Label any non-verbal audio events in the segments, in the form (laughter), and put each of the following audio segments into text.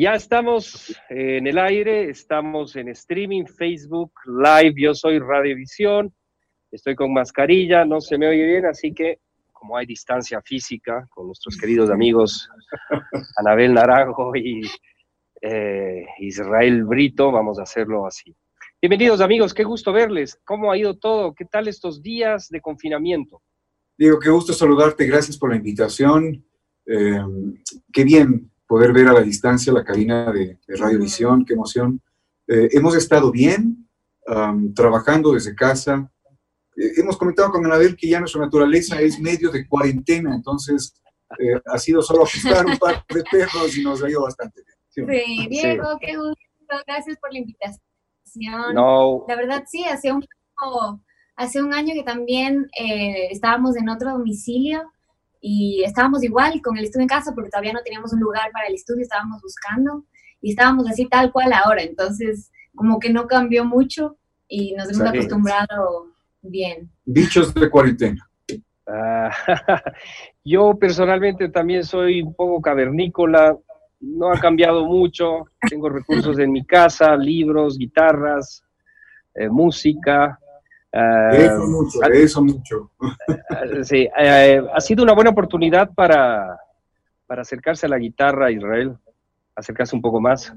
Ya estamos en el aire, estamos en streaming, Facebook, live. Yo soy Radiovisión, estoy con mascarilla, no se me oye bien, así que como hay distancia física con nuestros queridos amigos Anabel Naranjo y eh, Israel Brito, vamos a hacerlo así. Bienvenidos amigos, qué gusto verles. ¿Cómo ha ido todo? ¿Qué tal estos días de confinamiento? Diego, qué gusto saludarte, gracias por la invitación. Eh, qué bien poder ver a la distancia la cabina de, Radiovisión, qué emoción. Eh, hemos estado bien, trabajando desde casa. Eh, hemos comentado con Anabel que ya nuestra naturaleza es medio de cuarentena, entonces eh, ha sido solo ajustar un par de perros y nos ha ido bastante bien. Sí, Diego, qué gusto, gracias por la invitación. No. La verdad, sí, hace un, hace un año que también estábamos en otro domicilio y estábamos igual con el estudio en casa porque todavía no teníamos un lugar para el estudio, estábamos buscando y estábamos así tal cual ahora, entonces como que no cambió mucho y nos hemos acostumbrado bien. Bichos de cuarentena. Ah, (laughs) yo personalmente también soy un poco cavernícola, no ha cambiado mucho, tengo recursos en mi casa, libros, guitarras, eh, música, eso mucho, eso (laughs) mucho. Sí, eh, ha sido una buena oportunidad para, para acercarse a la guitarra, Israel, acercarse un poco más.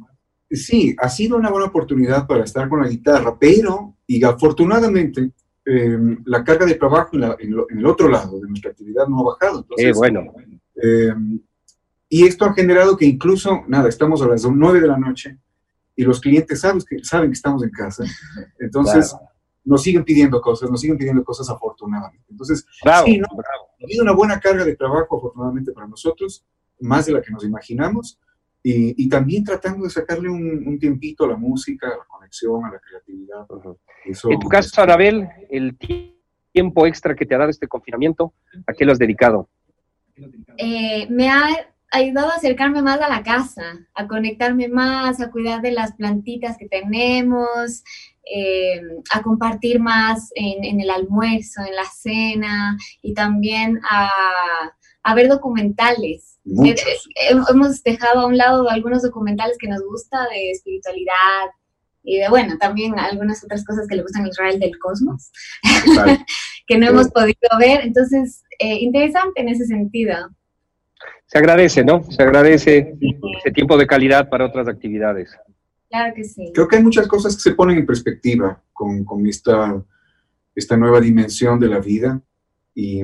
Sí, ha sido una buena oportunidad para estar con la guitarra, pero, y afortunadamente, em, la carga de trabajo en, el otro lado de nuestra actividad no ha bajado. Entonces, bueno. Em, y esto ha generado que incluso, nada, estamos a las 9 de la noche y los clientes saben que, saben que estamos en casa. (laughs) Entonces, nos siguen pidiendo cosas, nos siguen pidiendo cosas afortunadamente. Entonces, sí, ¿no? ha habido una buena carga de trabajo afortunadamente para nosotros, más de la que nos imaginamos, y, y también tratando de sacarle un, un, tiempito a la música, a la conexión, a la creatividad. en tu caso, Arabel, el tiempo extra que te ha dado este confinamiento, ¿a qué lo has dedicado? Eh, me ha ayudado a acercarme más a la casa, a conectarme más, a cuidar de las plantitas que tenemos, eh, a compartir más en, el almuerzo, en la cena y también a, ver documentales. Eh, eh, hemos dejado a un lado algunos documentales que nos gusta de espiritualidad y de, bueno, también algunas otras cosas que le gustan a Israel del cosmos, (laughs) que no hemos podido ver. Entonces, interesante en ese sentido. Se agradece, ¿no? Se agradece ese tiempo de calidad para otras actividades. Claro que sí. Creo que hay muchas cosas que se ponen en perspectiva con, con esta, esta nueva dimensión de la vida y,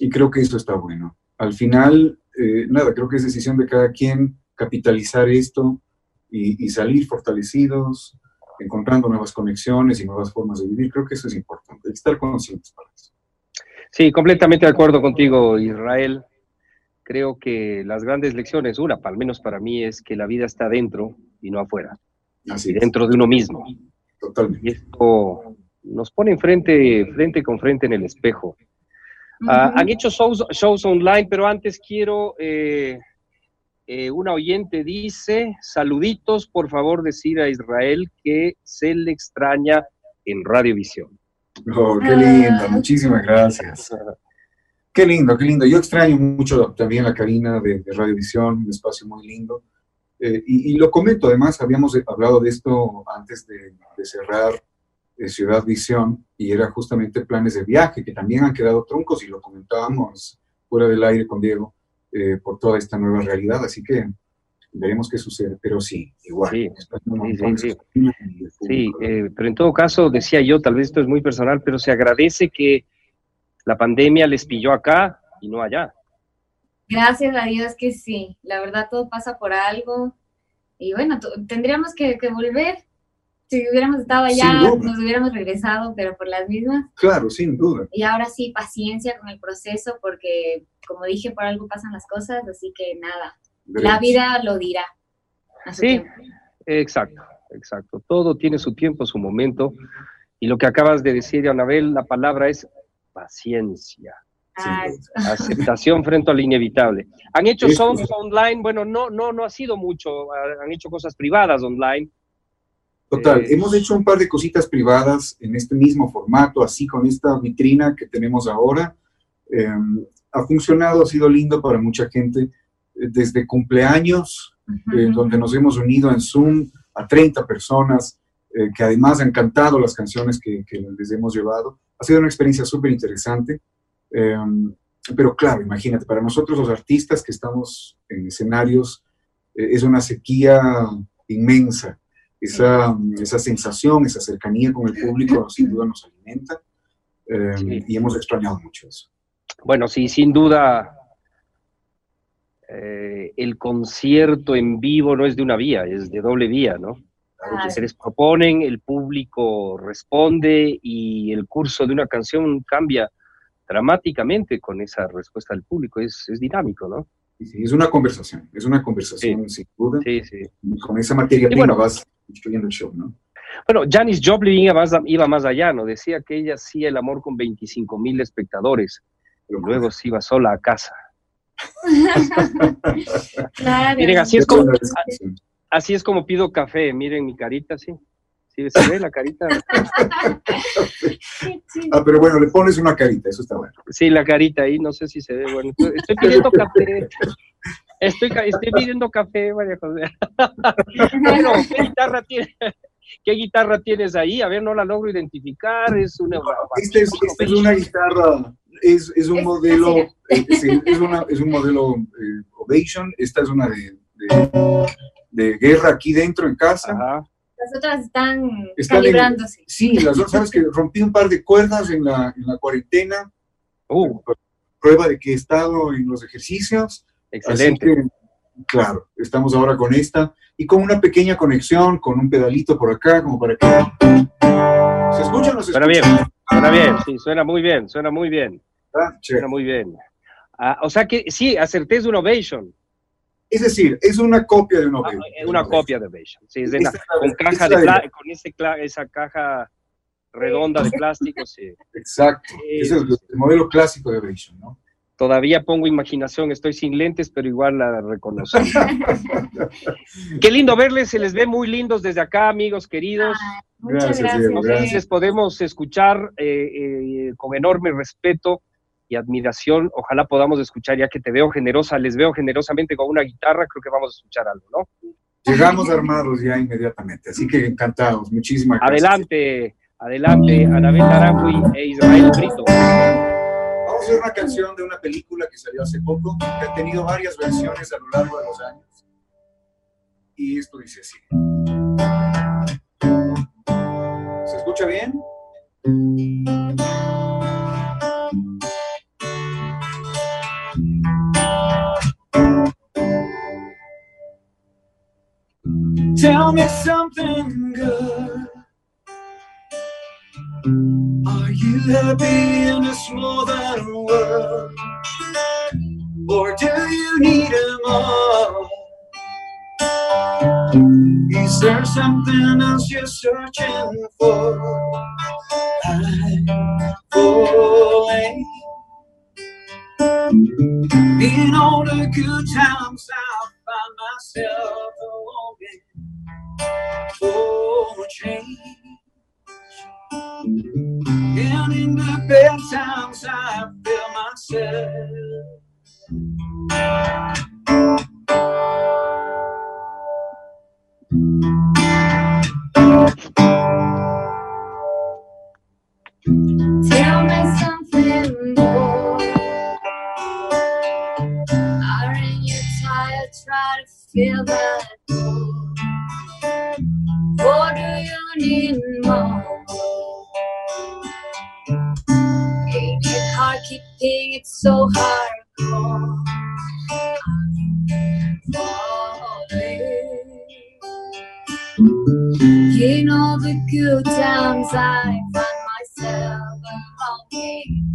y creo que eso está bueno. Al final, eh, nada, creo que es decisión de cada quien capitalizar esto y, y, salir fortalecidos, encontrando nuevas conexiones y nuevas formas de vivir. Creo que eso es importante, estar conscientes para eso. Sí, completamente de acuerdo contigo, Israel. Creo que las grandes lecciones, una, al menos para mí, es que la vida está dentro y no afuera dentro de uno mismo. Totalmente. Y esto nos pone frente, frente con frente en el espejo. Ah, han hecho shows, shows, online, pero antes quiero, eh, eh, una oyente dice, saluditos, por favor decir a Israel que se le extraña en Radiovisión. Oh, qué lindo, muchísimas gracias. (laughs) Qué lindo, qué lindo. Yo extraño mucho también la cabina de, de Radiovisión, un espacio muy lindo. Eh, y, lo comento, además, habíamos hablado de esto antes de, cerrar eh, Ciudad Visión y era justamente planes de viaje que también han quedado troncos y lo comentábamos fuera del aire con Diego eh, por toda esta nueva realidad. Así que veremos qué sucede, pero sí, igual. Sí, sí, sí, sí. pero en todo caso, decía yo, tal vez esto es muy personal, pero se agradece que la pandemia les pilló acá y no allá. Gracias a Dios que sí, la verdad todo pasa por algo y bueno, tendríamos que, volver. Si hubiéramos estado allá, nos hubiéramos regresado, pero por las mismas. Claro, sin duda. Y ahora sí, paciencia con el proceso, porque como dije, por algo pasan las cosas, así que nada, la vida lo dirá. Sí, exacto, exacto. Todo tiene su tiempo, su momento. Y lo que acabas de decir, Anabel, la palabra es paciencia. Aceptación frente a lo inevitable. Han hecho shows online, bueno, no, no, no ha sido mucho, han hecho cosas privadas online. Total, eh, hemos hecho un par de cositas privadas en este mismo formato, así con esta vitrina que tenemos ahora. Em, ha funcionado, ha sido lindo para mucha gente, desde cumpleaños eh, donde nos hemos unido en Zoom a 30 personas eh, que además han cantado las canciones que, que les hemos llevado. Ha sido una experiencia súper interesante. Em, pero claro, imagínate, para nosotros los artistas que estamos en escenarios, eh, es una sequía inmensa. Esa, esa sensación, esa cercanía con el público, (clears throat) sin duda nos alimenta em, y hemos extrañado mucho eso. Bueno, sí, sin duda, eh, el concierto en vivo no es de una vía, es de doble vía, ¿no? Claro. Se les proponen, el público responde y el curso de una canción cambia dramáticamente con esa respuesta del público, es, es dinámico, ¿no? Sí, es una conversación, es una conversación sin duda. Sí, sí. con esa materia prima vas construyendo el show, ¿no? Bueno, Janis Joplin iba más, iba más allá, ¿no? Decía que ella hacía el amor con 25 mil espectadores, pero luego se iba sola a casa. (laughs) claro. Miren, así es, como, así es como pido café, miren mi carita, sí. ¿Sí se ve la carita? (laughs) ah, pero bueno, le pones una carita, eso está bueno. Sí, la carita ahí, no sé si se ve bueno. Estoy (laughs) pidiendo café. Estoy, estoy pidiendo café, María José. (laughs) bueno, ¿qué guitarra tiene? ¿Qué guitarra tienes ahí? A ver, no la logro identificar. Es una. Esta es, esta es una guitarra, es, es un modelo, eh, sí, es, una, es un modelo eh, Ovation. Esta es una de, de, de, guerra aquí dentro en casa. Ajá. Las otras están, están calibrándose. En, sí, las otras, sabes que rompí un par de cuerdas en la, en la cuarentena. Uh. Prueba de que he estado en los ejercicios. Excelente. Que, claro, estamos ahora con esta y con una pequeña conexión, con un pedalito por acá, como para que... ¿Se escuchan los Suena bien, suena bien, sí, suena muy bien, suena muy bien. Ah, suena muy bien. Ah, o sea que sí, acerté es un Ovation. Es decir, es una copia de un Ovation. Ah, una copia de Ovation, sí, es de la, con, caja de, con ese, esa caja redonda de plástico, sí. Exacto, ese es el, el modelo clásico de Ovation, ¿no? Todavía pongo imaginación, estoy sin lentes, pero igual la reconozco. (laughs) Qué lindo verles, se les ve muy lindos desde acá, amigos queridos. Ay, muchas gracias. Diego, Entonces gracias. podemos escuchar eh, eh, con enorme respeto y admiración. Ojalá podamos escuchar, ya que te veo generosa, les veo generosamente con una guitarra, creo que vamos a escuchar algo, ¿no? Llegamos armados ya inmediatamente, así que encantados. Muchísimas gracias. Adelante, adelante, Anabel Naranjo e Israel Brito. Vamos a hacer una canción de una película que salió hace poco, que ha tenido varias versiones a lo largo de los años. Y esto dice así. ¿Se escucha bien? Tell me something good. Are you happy in a small world? Or do you need them all? Is there something else you're searching for? I'm falling. In all the good times, I find myself change. And in the bad times, I feel myself. Tell me something more. Aren't you tired? Try to feel that so hardcore? In all the good times, I find myself longing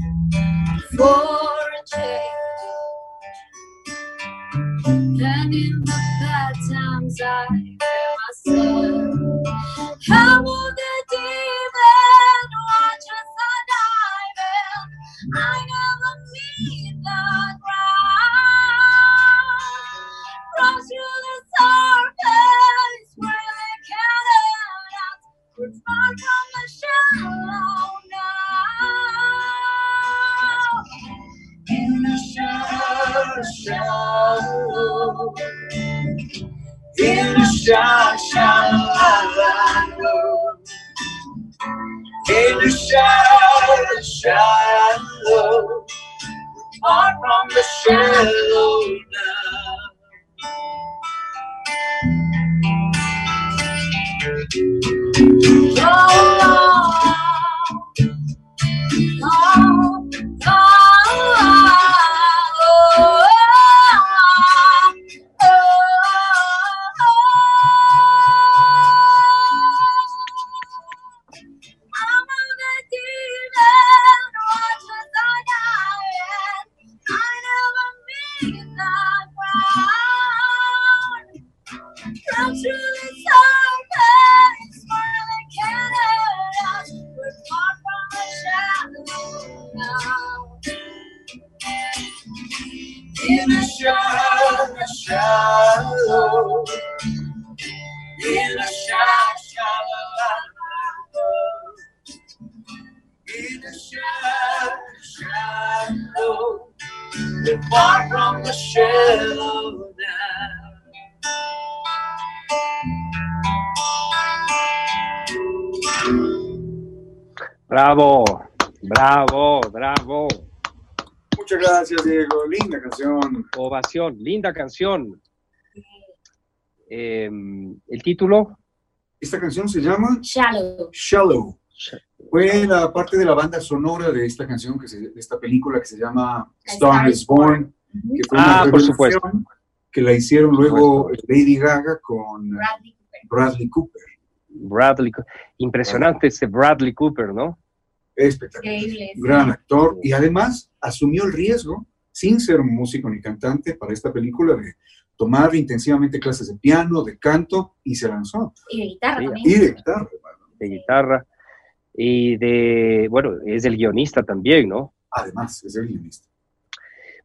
for a change. And in the bad times, I feel myself. How will the demon watch us diving? I never yeah. Oh, Bravo, bravo, bravo. Muchas gracias, Diego. Linda canción. Ovación, linda canción. Eh, ¿El título? Esta canción se llama Shallow. Shallow. Fue la parte de la banda sonora de esta canción, que se- de esta película que se llama Star is Born, que fue Ah, por supuesto. que la hicieron luego Lady Gaga con Bradley Cooper. Bradley Cooper. Bradley. Impresionante ese Bradley Cooper, ¿no? Espectacular. Increíble. sí. Gran actor. Y además asumió el riesgo, sin ser músico ni cantante, para esta película de tomar intensivamente clases de piano, de canto, y se lanzó. Y de guitarra Sí, también. Y de guitarra. De guitarra. Y de, bueno, es el guionista también, ¿no? Además, es el guionista.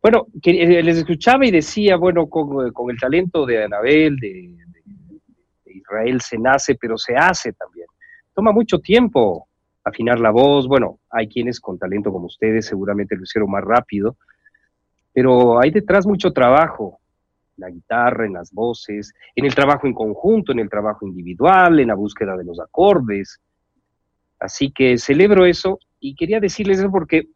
Bueno, que, eh, les escuchaba y decía, bueno, con, con el talento de Anabel, de, de- de Israel se nace, pero se hace también. Toma mucho tiempo afinar la voz. Bueno, hay quienes con talento como ustedes seguramente lo hicieron más rápido, pero hay detrás mucho trabajo, en la guitarra, en las voces, en el trabajo en conjunto, en el trabajo individual, en la búsqueda de los acordes. Así que celebro eso y quería decirles eso porque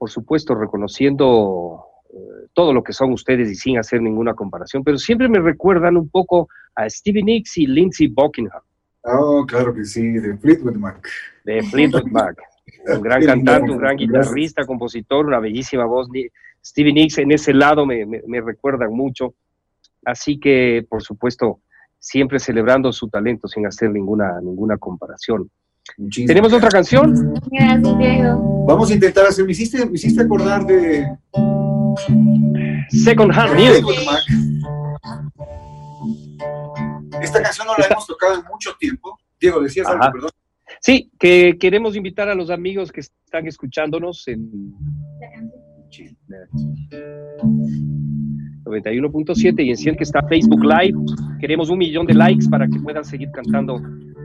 por supuesto, reconociendo eh, todo lo que son ustedes y sin hacer ninguna comparación, pero siempre me recuerdan un poco a Stevie Nicks y Lindsey Buckingham, Oh, claro que sí, de Fleetwood Mac. de Fleetwood Mac. Un gran (laughs) cantante, un gran guitarrista, compositor, una bellísima voz. Stevie Nicks en ese lado me, me, me recuerdan mucho. Así que, por supuesto, siempre celebrando su talento sin hacer ninguna, ninguna comparación. ¿Tenemos otra canción? Gracias, Diego. Vamos a intentar hacer, me hiciste, me hiciste acordar de Second Hand Music. Esta canción no la hemos tocado en mucho tiempo. Diego, decías algo, perdón. Sí, que queremos invitar a los amigos que están escuchándonos en 91.7 y en 100 que está Facebook Live. Queremos un millón de likes para que puedan seguir cantando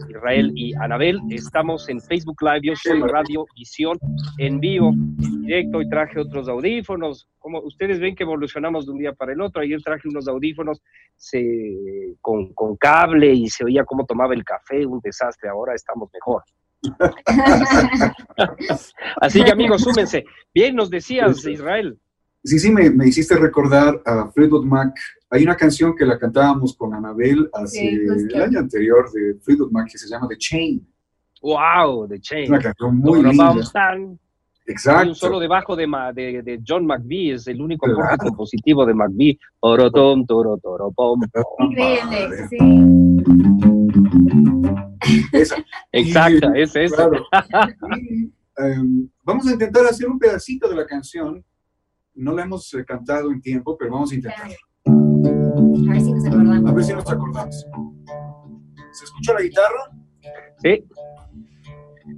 Israel y Anabel. Estamos en Facebook Live, yo soy Radio Visión en vivo, en directo y traje otros audífonos. Como ustedes ven que evolucionamos de un día para el otro, ayer traje unos audífonos se- con, con cable y se oía cómo tomaba el café, un desastre, ahora estamos mejor. (laughs) Así que amigos, súmense. Bien, nos decías, Israel. Sí, sí, me, me hiciste recordar a Fleetwood Mac. Hay una canción que la cantábamos con Anabel hace Sí, justo. el año anterior de Fleetwood Mac que se llama The Chain. ¡Wow! The Es Chain. una canción muy linda. Hay Exacto. un solo debajo de, de, de John McVie, es el único Claro. compositivo de McVie. Torotom, toro, toro, pom, pom. Increíble, sí. Esa. Exacta, es ese. Claro. Y, (laughs) em, vamos a intentar hacer un pedacito de la canción. No la hemos eh, cantado en tiempo, pero vamos a intentar. A ver si nos acordamos. A ver si nos acordamos. ¿Se escucha la guitarra? Sí.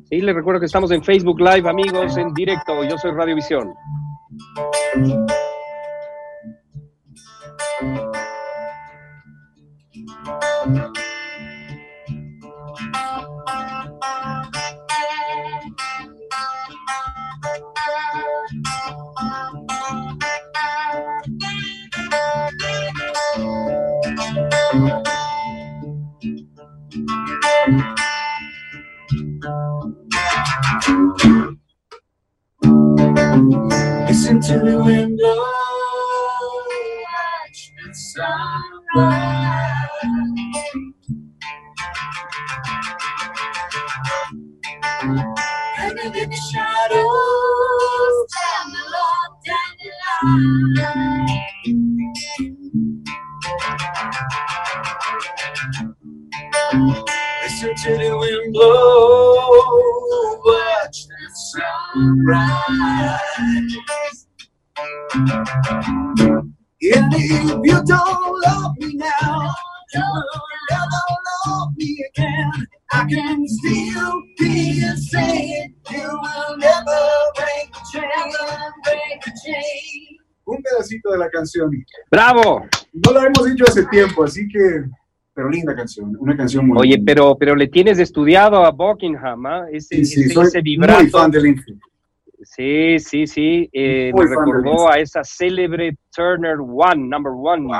Sí, les recuerdo que estamos en Facebook Live, amigos, en directo. Yo soy Radio to the wind blow, watch the sunrise. Hanging in the shadows, down the long, down the line. Listen to the wind blow, watch the sunrise. And if you don't love me now, you will never love me again. I can still hear you saying you will never break the chain, break the chain. Un pedacito de la canción. ¡Bravo! No la hemos dicho hace tiempo, así que, pero linda canción, una canción muy Oye, linda. pero, pero le tienes estudiado a Buckingham, ¿ah? Ese, Sí, sí, ese- soy ese muy vibrato. fan del Infinite. Sí, sí, sí. eh, me recordó a esa célebre Turner One, number one. Wow,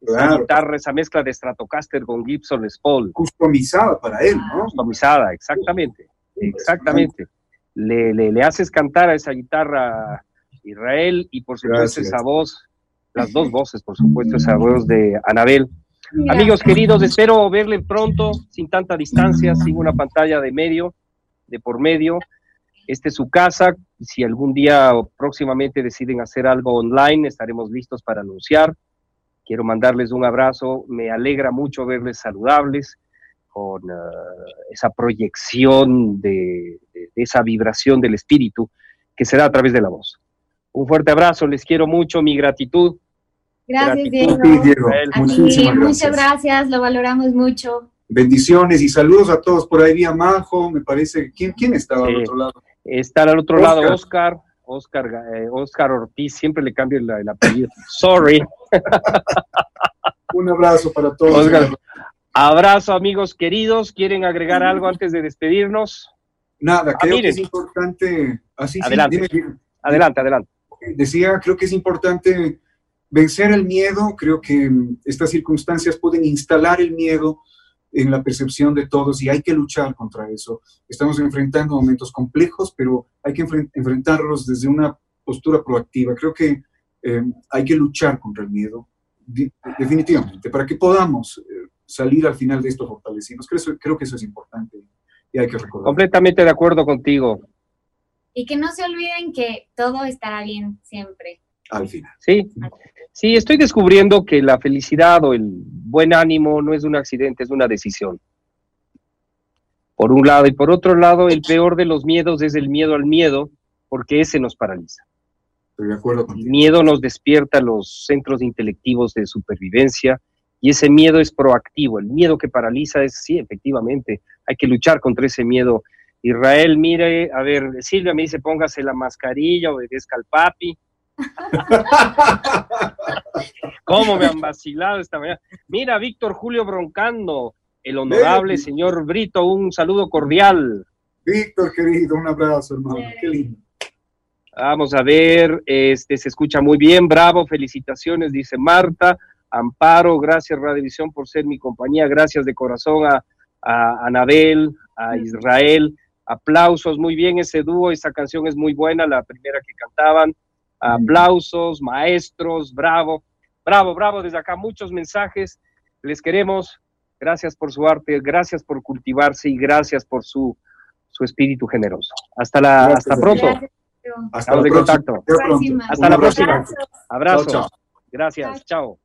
esa claro. guitarra, esa mezcla de Stratocaster con Gibson Les Paul. Customizada para él, ¿no? Customizada, exactamente. Exactamente. Le, le, le haces cantar a esa guitarra Israel y por supuesto Gracias. esa voz, las dos voces, por supuesto, esa voz de Anabel. Mira, Amigos queridos, espero verle pronto, sin tanta distancia, sin una pantalla de medio, de por medio. Este es su casa. Si algún día o próximamente deciden hacer algo online, estaremos listos para anunciar. Quiero mandarles un abrazo. Me alegra mucho verles saludables, con eh, esa proyección de, de- de esa vibración del espíritu que se da a través de la voz. Un fuerte abrazo, les quiero mucho, mi gratitud. Gracias, gratitud. Diego. Sí, Diego, Israel. A ti, muchísimas muchas gracias. gracias, lo valoramos mucho. Bendiciones y saludos a todos por ahí, vía Majo, me parece. ¿Quién, quién estaba Sí. al otro lado? Está al otro Oscar. lado Oscar, Oscar, eh, Oscar Ortiz, siempre le cambio el, el apellido. Sorry. Un abrazo para todos. Oscar. Abrazo, amigos queridos. ¿Quieren agregar algo antes de despedirnos? Nada, Ah, creo que es importante. Así, sí, Adelante. dime. Adelante, adelante. decía, creo que es importante vencer el miedo, creo que mm, estas circunstancias pueden instalar el miedo en la percepción de todos y hay que luchar contra eso. Estamos enfrentando momentos complejos, pero hay que enfren- enfrentarlos desde una postura proactiva. Creo que eh, hay que luchar contra el miedo, definitivamente, para que podamos eh, salir al final de esto fortalecidos. Creo, eso- creo que eso es importante y hay que recordar. Completamente de acuerdo contigo. Y que no se olviden que todo estará bien siempre. Al final. Sí, sí, estoy descubriendo que la felicidad o el buen ánimo no es un accidente, es una decisión. Por un lado, y por otro lado, el peor de los miedos es el miedo al miedo, porque ese nos paraliza. Estoy de acuerdo El miedo nos despierta los centros intelectivos de supervivencia y ese miedo es proactivo. El miedo que paraliza es, sí, efectivamente, hay que luchar contra ese miedo. Israel, mire, a ver, Silvia me dice, póngase la mascarilla, obedezca al papi. ¿Cómo me han vacilado esta mañana? Mira, Víctor Julio Broncando, el honorable Ven. señor Brito, un saludo cordial. Víctor, querido, un abrazo, hermano. Qué lindo. Vamos a ver, este se escucha muy bien, bravo, felicitaciones, dice Marta. Amparo, gracias Radiovisión por ser mi compañía, gracias de corazón a, a Anabel, a Israel. Aplausos, muy bien ese dúo, esa canción es muy buena, la primera que cantaban. Aplausos, maestros, bravo, bravo, bravo, desde acá muchos mensajes, les queremos, gracias por su arte, gracias por cultivarse y gracias por su, su espíritu generoso. Hasta, la, Gracias. hasta pronto. Gracias. Hasta Estamos la próxima. contacto. Hasta la abrazo. próxima. Abrazo. Abrazo. Chao, chao. Gracias. Chao.